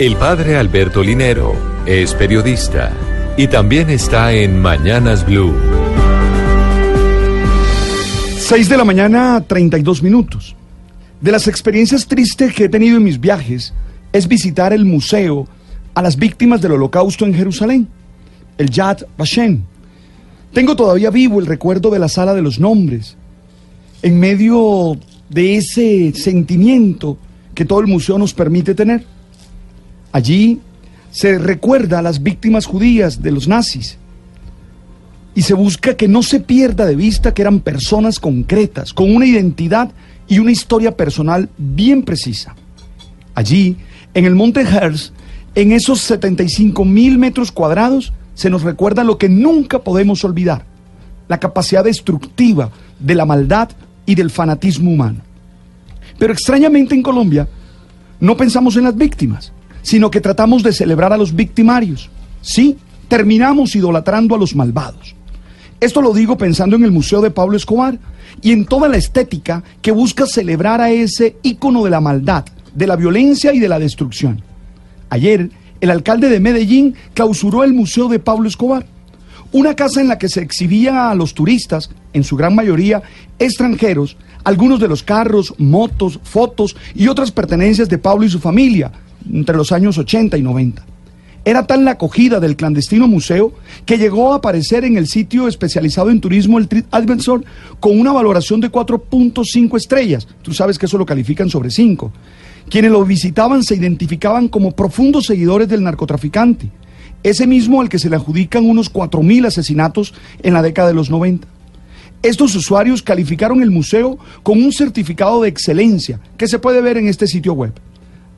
El padre Alberto Linero es periodista y también está en Mañanas Blue. 6 de la mañana, 32 minutos. De las experiencias tristes que he tenido en mis viajes es visitar el museo a las víctimas del holocausto en Jerusalén, el Yad Vashem. Tengo todavía vivo el recuerdo de la sala de los nombres, en medio de ese sentimiento que todo el museo nos permite tener. Allí se recuerda a las víctimas judías de los nazis y se busca que no se pierda de vista que eran personas concretas, con una identidad y una historia personal bien precisa. Allí, en el Monte Herz, en esos 75 mil metros cuadrados, se nos recuerda lo que nunca podemos olvidar, la capacidad destructiva de la maldad y del fanatismo humano. Pero extrañamente en Colombia no pensamos en las víctimas, sino que tratamos de celebrar a los victimarios. Sí, terminamos idolatrando a los malvados. Esto lo digo pensando en el Museo de Pablo Escobar y en toda la estética que busca celebrar a ese ícono de la maldad, de la violencia y de la destrucción. Ayer, el alcalde de Medellín clausuró el Museo de Pablo Escobar, una casa en la que se exhibía a los turistas, en su gran mayoría extranjeros, algunos de los carros, motos, fotos y otras pertenencias de Pablo y su familia, entre los años 80 y 90. Era tal la acogida del clandestino museo que llegó a aparecer en el sitio especializado en turismo, el TripAdvisor, con una valoración de 4.5 estrellas. Tú sabes que eso lo califican sobre 5. Quienes lo visitaban se identificaban como profundos seguidores del narcotraficante, ese mismo al que se le adjudican unos 4.000 asesinatos en la década de los 90. Estos usuarios calificaron el museo con un certificado de excelencia que se puede ver en este sitio web.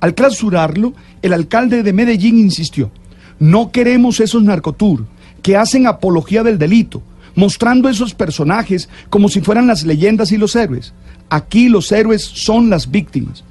Al clausurarlo, el alcalde de Medellín insistió, no queremos esos narcotour que hacen apología del delito, mostrando esos personajes como si fueran las leyendas y los héroes. Aquí los héroes son las víctimas.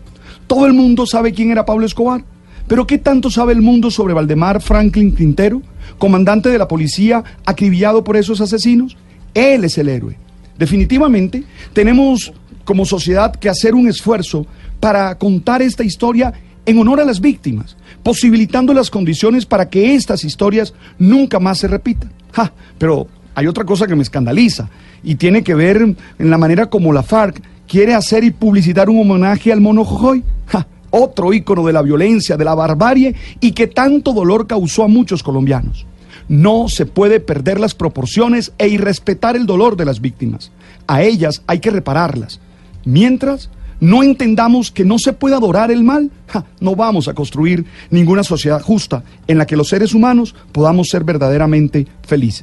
Todo el mundo sabe quién era Pablo Escobar, pero ¿qué tanto sabe el mundo sobre Valdemar Franklin Quintero, comandante de la policía acribillado por esos asesinos? Él es el héroe. Definitivamente tenemos como sociedad que hacer un esfuerzo para contar esta historia en honor a las víctimas, posibilitando las condiciones para que estas historias nunca más se repitan. pero hay otra cosa que me escandaliza y tiene que ver en la manera como la FARC quiere hacer y publicitar un homenaje al mono Jojoy. otro ícono de la violencia, de la barbarie y que tanto dolor causó a muchos colombianos. No se puede perder las proporciones e irrespetar el dolor de las víctimas. A ellas hay que repararlas. Mientras no entendamos que no se puede adorar el mal, no vamos a construir ninguna sociedad justa en la que los seres humanos podamos ser verdaderamente felices.